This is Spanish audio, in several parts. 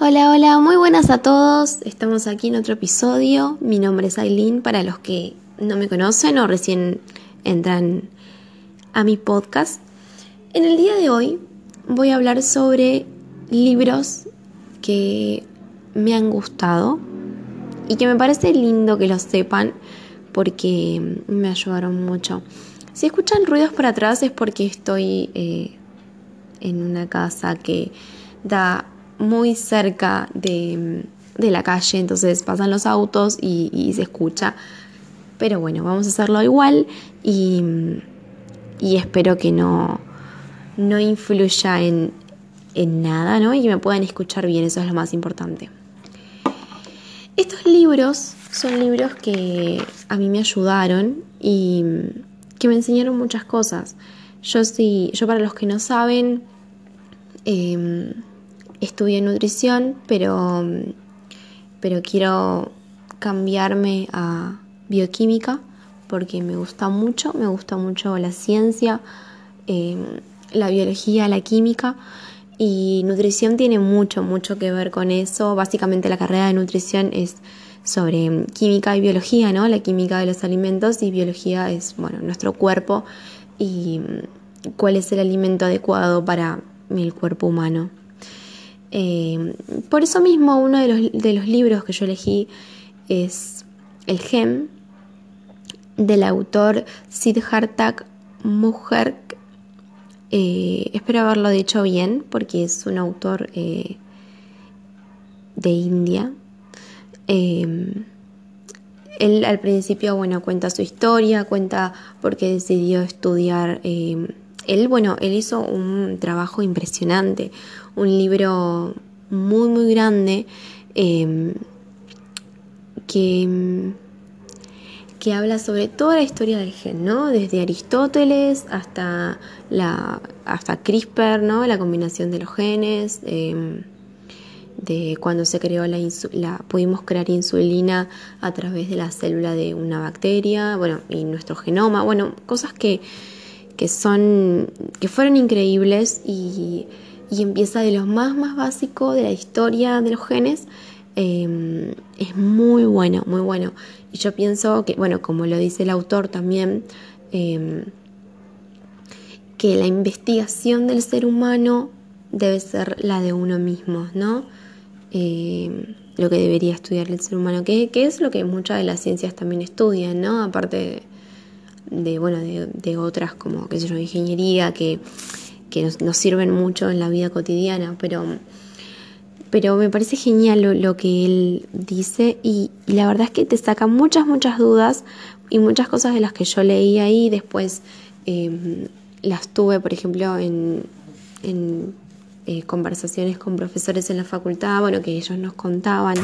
Hola, hola, muy buenas a todos. Estamos aquí en otro episodio. Mi nombre es Aileen para los que no me conocen o recién entran a mi podcast. En el día de hoy voy a hablar sobre libros que me han gustado y que me parece lindo que los sepan porque me ayudaron mucho. Si escuchan ruidos por atrás es porque estoy eh, en una casa que da muy cerca de, la calle, entonces pasan los autos y, se escucha. Pero bueno, vamos a hacerlo igual y, espero que no, no influya en, en nada, ¿no? Y que me puedan escuchar bien, eso es lo más importante. Estos libros son libros que a mí me ayudaron y que me enseñaron muchas cosas. Yo sí, yo para los que no saben, eh, estudié nutrición, pero, pero quiero cambiarme a bioquímica porque me gusta mucho, me gusta mucho la ciencia, em, la biología, la química y nutrición tiene mucho, mucho que ver con eso. Básicamente la carrera de nutrición es sobre química y biología, ¿no? La química de los alimentos y biología es, bueno, nuestro cuerpo y cuál es el alimento adecuado para el cuerpo humano. Eh, por eso mismo, uno de los, libros que yo elegí es El Gem, del autor Siddhartha Mukherjee. Eh, espero haberlo dicho bien, porque es un autor eh, de India. él al principio, bueno, cuenta su historia, cuenta por qué decidió estudiar él, bueno, él hizo un trabajo impresionante, un libro muy, muy grande em, que, que habla sobre toda la historia del gen, ¿no? Desde Aristóteles hasta, la, hasta CRISPR, ¿no? La combinación de los genes, em, de cuando se creó la, la, pudimos crear insulina a través de la célula de una bacteria, bueno, y nuestro genoma, bueno, cosas que que son, que fueron increíbles y, empieza de lo más, más básico de la historia de los genes. Em, es muy bueno, muy bueno. Y yo pienso que, bueno, como lo dice el autor también, em, que la investigación del ser humano debe ser la de uno mismo, ¿no? Em, lo que debería estudiar el ser humano, que, que, es lo que muchas de las ciencias también estudian, ¿no? Aparte de, de, bueno, de, otras como, qué sé yo, ingeniería, que, nos, sirven mucho en la vida cotidiana, pero, pero me parece genial lo, que él dice y, la verdad es que te saca muchas, muchas dudas y muchas cosas de las que yo leí ahí, después em, las tuve, por ejemplo, en, en eh, conversaciones con profesores en la facultad, bueno, que ellos nos contaban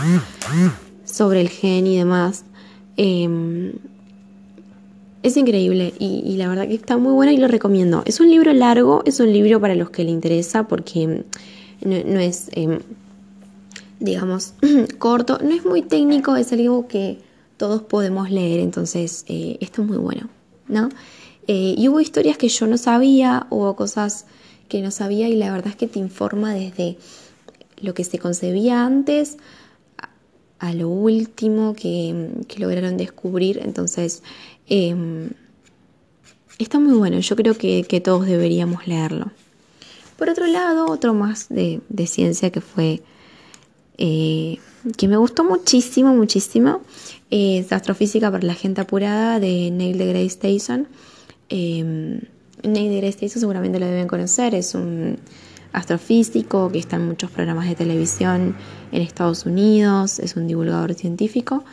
sobre el gen y demás. Em, es increíble y, la verdad que está muy bueno y lo recomiendo. Es un libro largo, es un libro para los que le interesa porque no, es, em, digamos, corto, no es muy técnico, es algo que todos podemos leer, entonces eh, esto es muy bueno, ¿no? Eh, y hubo historias que yo no sabía, hubo cosas que no sabía y la verdad es que te informa desde lo que se concebía antes a lo último que, lograron descubrir. Entonces, em, está muy bueno. Yo creo que, todos deberíamos leerlo. Por otro lado, otro más de, ciencia que fue eh, que me gustó muchísimo, muchísimo, es Astrofísica para la gente apurada de Neil deGrasse Tyson. Eh, Neil deGrasse Tyson seguramente lo deben conocer, es un astrofísico que está en muchos programas de televisión en Estados Unidos, es un divulgador científico.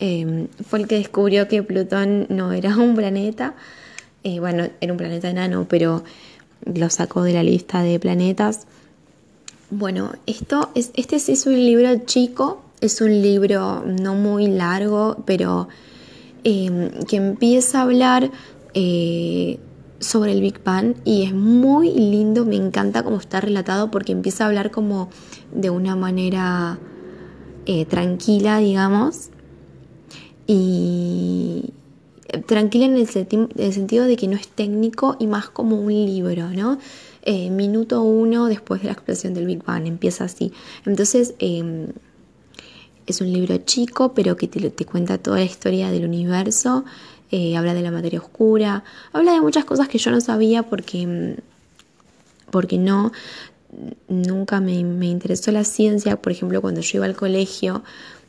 Em, fue el que descubrió que Plutón no era un planeta, eh, bueno, era un planeta enano, pero lo sacó de la lista de planetas. Bueno, esto es, este es un libro chico, es un libro no muy largo, pero em, que empieza a hablar eh, sobre el Big Bang y es muy lindo, me encanta cómo está relatado porque empieza a hablar como de una manera eh, tranquila, digamos, y tranquila en el, sentido de que no es técnico y más como un libro, ¿no? eh, minuto uno después de la explosión del Big Bang, empieza así. Entonces, em, es un libro chico, pero que te, cuenta toda la historia del universo, eh, habla de la materia oscura, habla de muchas cosas que yo no sabía porque, em, porque no, nunca me, me interesó la ciencia, por ejemplo, cuando yo iba al colegio,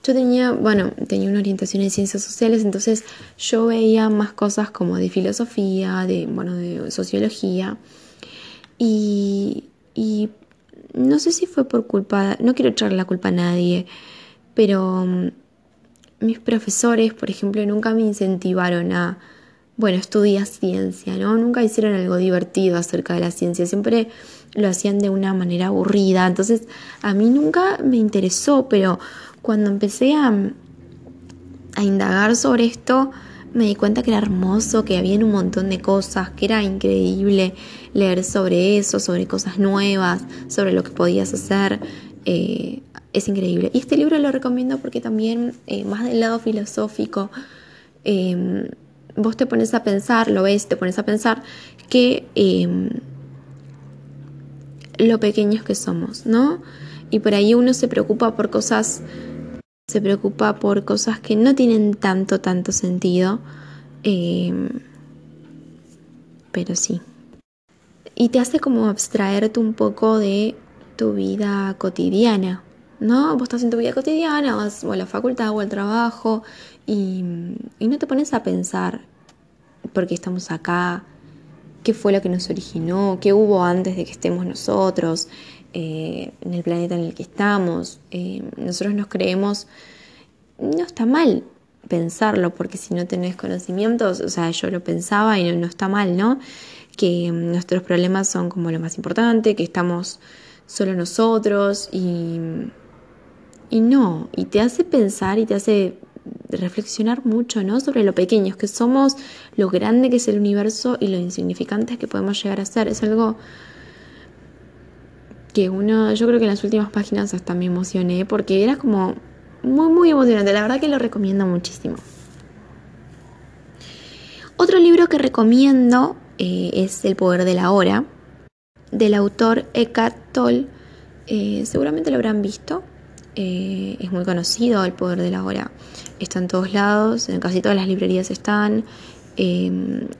yo tenía, bueno, tenía una orientación en ciencias sociales, entonces yo veía más cosas como de filosofía, de, bueno, de sociología. Y, y no sé si fue por culpa, no quiero echarle la culpa a nadie, pero mm, mis profesores, por ejemplo, nunca me incentivaron a, bueno, estudia ciencia, ¿no? Nunca hicieron algo divertido acerca de la ciencia, siempre lo hacían de una manera aburrida, entonces a mí nunca me interesó, pero cuando empecé a, a indagar sobre esto, me di cuenta que era hermoso, que había un montón de cosas, que era increíble leer sobre eso, sobre cosas nuevas, sobre lo que podías hacer. Eh, es increíble. Y este libro lo recomiendo porque también, eh, más del lado filosófico, em, vos te pones a pensar, lo ves, te pones a pensar que em, lo pequeños que somos, ¿no? Y por ahí uno se preocupa por cosas se preocupa por cosas que no tienen tanto, tanto sentido. Eh, pero sí. Y te hace como abstraerte un poco de tu vida cotidiana, ¿no? Vos estás en tu vida cotidiana, vas o a la facultad o al trabajo y, no te pones a pensar por qué estamos acá, qué fue lo que nos originó, qué hubo antes de que estemos nosotros, eh, en el planeta en el que estamos. Eh, nosotros nos creemos, no está mal pensarlo, porque si no tenés conocimientos, o sea, yo lo pensaba y no, está mal, ¿no? Que nuestros problemas son como lo más importante, que estamos solo nosotros y, y no, y te hace pensar y te hace reflexionar mucho, ¿no? Sobre lo pequeños que somos, lo grande que es el universo y lo insignificantes que podemos llegar a ser. Es algo que uno, yo creo que en las últimas páginas hasta me emocioné porque era como muy, muy emocionante. La verdad que lo recomiendo muchísimo. Otro libro que recomiendo eh, es El poder de la hora, del autor Eckhart Tolle. Eh, seguramente lo habrán visto. Eh, es muy conocido El poder de la hora. Está en todos lados, en casi todas las librerías están.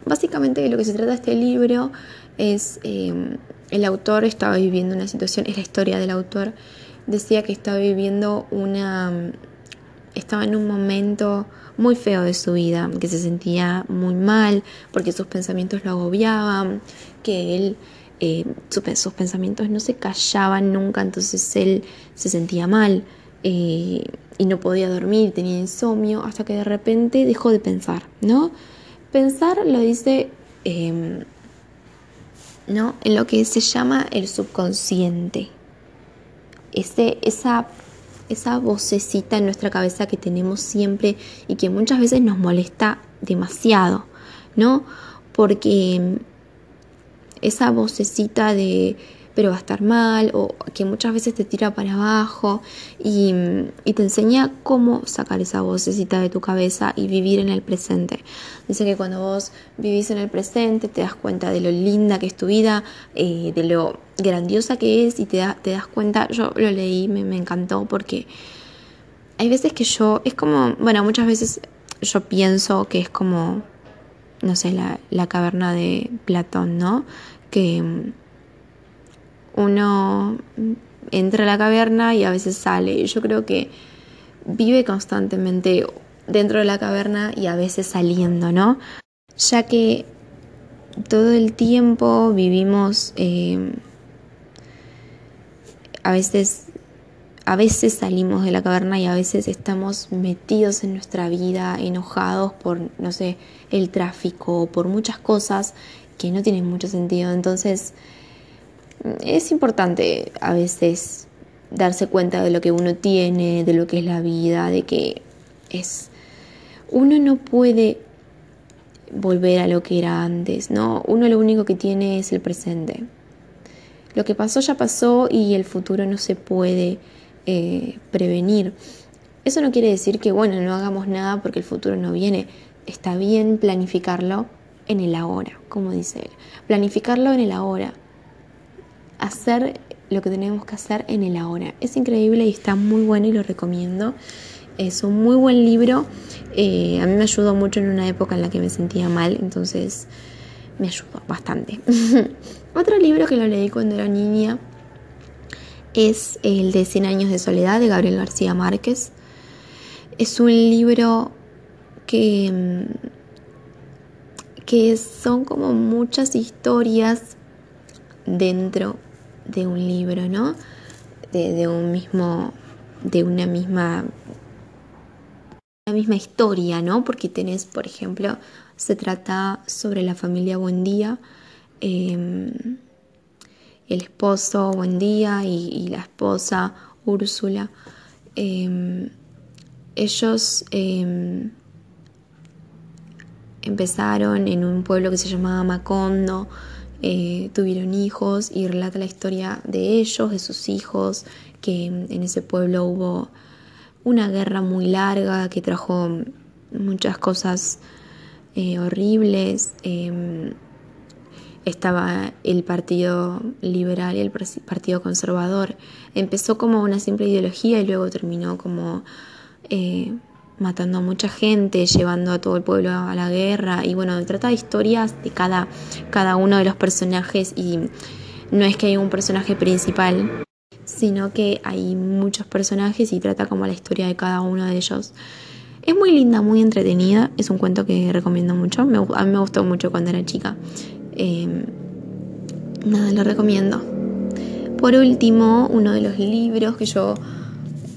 básicamente lo que se trata de este libro es el autor estaba viviendo una situación, es la historia del autor, decía que estaba viviendo una, estaba en un momento muy feo de su vida, que se sentía muy mal porque sus pensamientos lo agobiaban, que él, eh, sus pensamientos no se callaban nunca, entonces él se sentía mal eh, y no podía dormir, tenía insomnio, hasta que de repente dejó de pensar, ¿no? Pensar lo dice... Em, ¿no? En lo que se llama el subconsciente. Ese, esa, esa vocecita en nuestra cabeza que tenemos siempre y que muchas veces nos molesta demasiado, ¿no? Porque esa vocecita de pero va a estar mal o que muchas veces te tira para abajo y, te enseña cómo sacar esa vocecita de tu cabeza y vivir en el presente. Dice que cuando vos vivís en el presente te das cuenta de lo linda que es tu vida, eh, de lo grandiosa que es y te, te das cuenta, yo lo leí, me, me encantó porque hay veces que yo, es como, bueno, muchas veces yo pienso que es como, no sé, la, la caverna de Platón, ¿no? Que uno entra a la caverna y a veces sale. Yo creo que vive constantemente dentro de la caverna y a veces saliendo, ¿no? Ya que todo el tiempo vivimos eh, a veces a veces salimos de la caverna y a veces estamos metidos en nuestra vida, enojados por, no sé, el tráfico, por muchas cosas que no tienen mucho sentido. Entonces, es importante a veces darse cuenta de lo que uno tiene, de lo que es la vida, de que es uno no puede volver a lo que era antes, ¿no? Uno lo único que tiene es el presente. Lo que pasó ya pasó y el futuro no se puede eh, prevenir. Eso no quiere decir que, bueno, no hagamos nada porque el futuro no viene. Está bien planificarlo en el ahora, como dice él. Planificarlo en el ahora hacer lo que tenemos que hacer en el ahora. Es increíble y está muy bueno y lo recomiendo. Es un muy buen libro. Eh, a mí me ayudó mucho en una época en la que me sentía mal, entonces me ayudó bastante. Otro libro que lo leí cuando era niña es el de Cien años de soledad de Gabriel García Márquez. Es un libro que, mm, que son como muchas historias dentro de un libro, ¿no? De, un mismo, de una misma, misma historia, ¿no? Porque tenés, por ejemplo, se trata sobre la familia Buendía, em, el esposo Buendía y, y la esposa Úrsula. Em, ellos em, empezaron en un pueblo que se llamaba Macondo, eh, tuvieron hijos y relata la historia de ellos, de sus hijos, que en ese pueblo hubo una guerra muy larga que trajo muchas cosas eh, horribles. Em, estaba el Partido Liberal y el Partido Conservador. Empezó como una simple ideología y luego terminó como eh, matando a mucha gente, llevando a todo el pueblo a la guerra y bueno, trata de historias de cada, cada uno de los personajes y no es que haya un personaje principal, sino que hay muchos personajes y trata como la historia de cada uno de ellos. Es muy linda, muy entretenida, es un cuento que recomiendo mucho, a mí me gustó mucho cuando era chica. Em, nada, lo recomiendo. Por último, uno de los libros que yo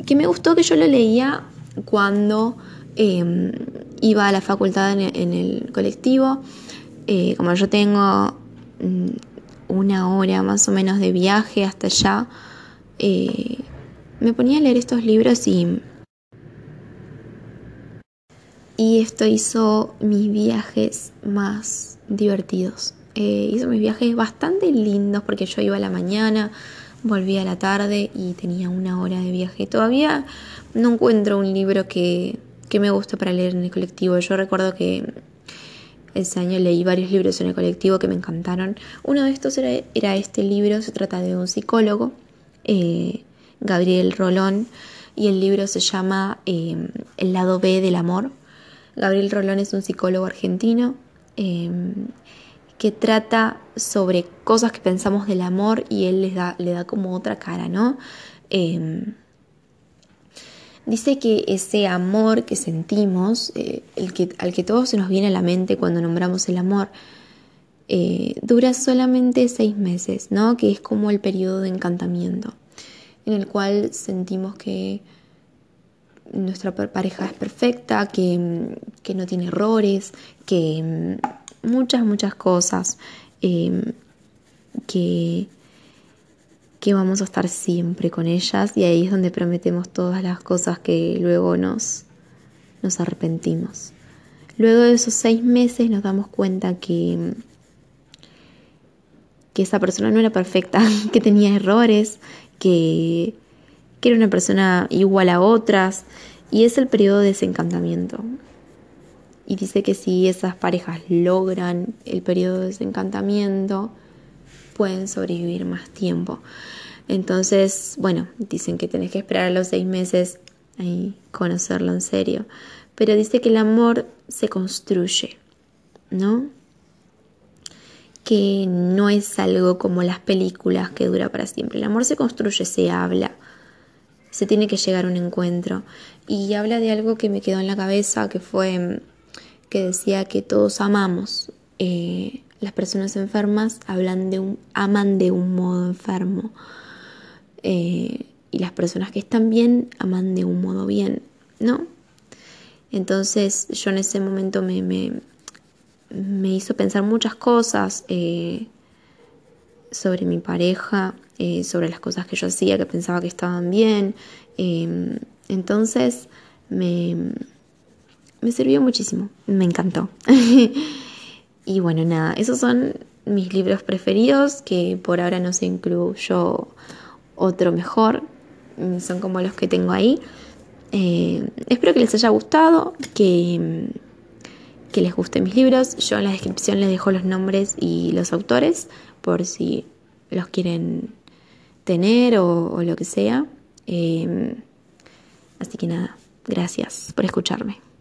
que me gustó que yo lo leía cuando em, iba a la facultad en, el colectivo. Eh, como yo tengo mm, una hora más o menos de viaje hasta allá, eh, me ponía a leer estos libros y, y esto hizo mis viajes más divertidos. Eh, hizo mis viajes bastante lindos porque yo iba a la mañana, volví a la tarde y tenía una hora de viaje. Todavía no encuentro un libro que, me guste para leer en el colectivo. Yo recuerdo que ese año leí varios libros en el colectivo que me encantaron. Uno de estos era, este libro, se trata de un psicólogo, eh, Gabriel Rolón, y el libro se llama eh, El lado B del amor. Gabriel Rolón es un psicólogo argentino eh, que trata sobre cosas que pensamos del amor y él les da, le da como otra cara, ¿no? Dice que ese amor que sentimos, eh, el que, al que todo se nos viene a la mente cuando nombramos el amor, eh, dura solamente seis meses, ¿no? Que es como el periodo de encantamiento, en el cual sentimos que nuestra pareja es perfecta, que, que no tiene errores, que muchas, muchas cosas eh, que que vamos a estar siempre con ellas y ahí es donde prometemos todas las cosas que luego nos, nos arrepentimos. Luego de esos seis meses nos damos cuenta que, que esa persona no era perfecta, que tenía errores, que, que era una persona igual a otras y es el periodo de desencantamiento. Y dice que si esas parejas logran el periodo de desencantamiento, pueden sobrevivir más tiempo. Entonces, bueno, dicen que tenés que esperar a los seis meses y conocerlo en serio. Pero dice que el amor se construye, ¿no? Que no es algo como las películas que dura para siempre. El amor se construye, se habla, se tiene que llegar a un encuentro. Y habla de algo que me quedó en la cabeza, que fue que decía que todos amamos. Eh, las personas enfermas hablan de un, aman de un modo enfermo. Eh, y las personas que están bien aman de un modo bien, ¿no? Entonces yo en ese momento me, me, hizo pensar muchas cosas eh, sobre mi pareja, sobre las cosas que yo hacía que pensaba que estaban bien. entonces me, me sirvió muchísimo, me encantó. Y bueno, nada, esos son mis libros preferidos, que por ahora no se incluyó otro mejor, mm, son como los que tengo ahí. Eh, espero que les haya gustado, que, que les gusten mis libros. Yo en la descripción les dejo los nombres y los autores, por si los quieren tener o, lo que sea. Em, así que nada, gracias por escucharme.